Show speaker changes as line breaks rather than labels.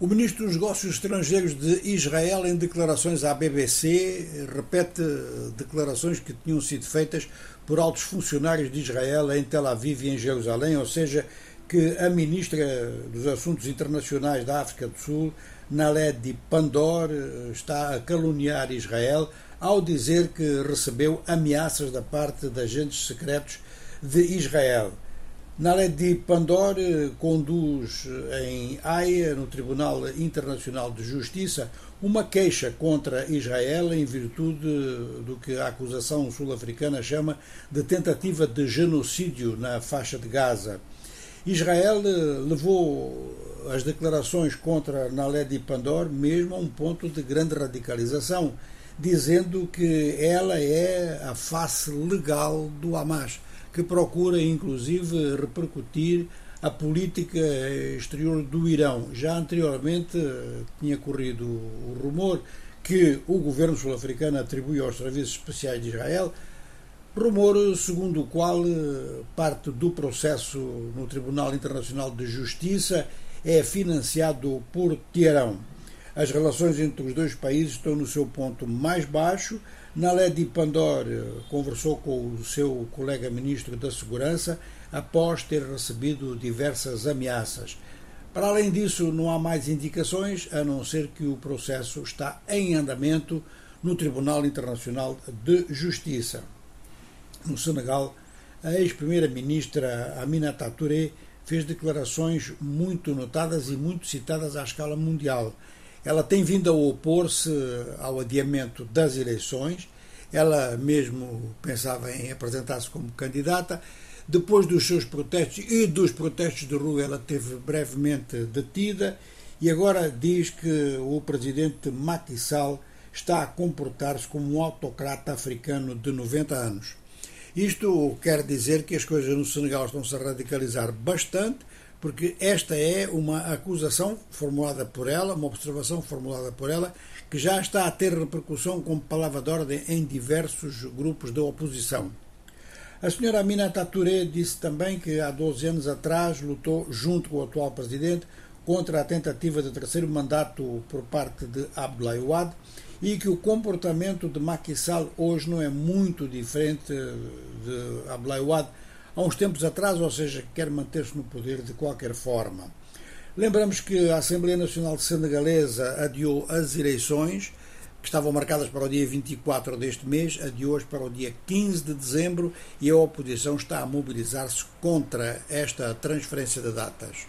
O ministro dos Negócios Estrangeiros de Israel, em declarações à BBC, repete declarações que tinham sido feitas por altos funcionários de Israel em Tel Aviv e em Jerusalém, ou seja, que a ministra dos Assuntos Internacionais da África do Sul, Naledi Pandor, está a caluniar Israel ao dizer que recebeu ameaças da parte de agentes secretos de Israel. Naledi Pandor eh, conduz eh, em Haia, no Tribunal Internacional de Justiça, uma queixa contra Israel em virtude do que a acusação sul-africana chama de tentativa de genocídio na faixa de Gaza. Israel eh, levou as declarações contra Naledi Pandor mesmo a um ponto de grande radicalização, dizendo que ela é a face legal do Hamas que procura inclusive repercutir a política exterior do Irão. Já anteriormente eh, tinha corrido o rumor que o governo sul-africano atribui aos serviços especiais de Israel, rumor segundo o qual eh, parte do processo no Tribunal Internacional de Justiça é financiado por Teherão. As relações entre os dois países estão no seu ponto mais baixo. Naledi Pandor eh, conversou com o seu colega ministro da Segurança após ter recebido diversas ameaças. Para além disso, não há mais indicações, a não ser que o processo está em andamento no Tribunal Internacional de Justiça. No Senegal, a ex-primeira-ministra Aminata Touré fez declarações muito notadas e muito citadas à escala mundial ela tem vindo a opor-se ao adiamento das eleições. Ela mesmo pensava em apresentar-se como candidata. Depois dos seus protestos e dos protestos de rua, ela teve brevemente detida e agora diz que o presidente Macky Sall está a comportar-se como um autocrata africano de 90 anos. Isto quer dizer que as coisas no Senegal estão-se a radicalizar bastante porque esta é uma acusação formulada por ela, uma observação formulada por ela, que já está a ter repercussão como palavra de ordem em diversos grupos da oposição. A senhora Aminata Touré disse também que há 12 anos atrás lutou junto com o atual presidente contra a tentativa de terceiro mandato por parte de Abdoulaye Wade e que o comportamento de Macky Sall hoje não é muito diferente de Abdoulaye Wade há uns tempos atrás, ou seja, quer manter-se no poder de qualquer forma. Lembramos que a Assembleia Nacional Senegalesa adiou as eleições, que estavam marcadas para o dia 24 deste mês, adiou-as para o dia 15 de dezembro e a oposição está a mobilizar-se contra esta transferência de datas.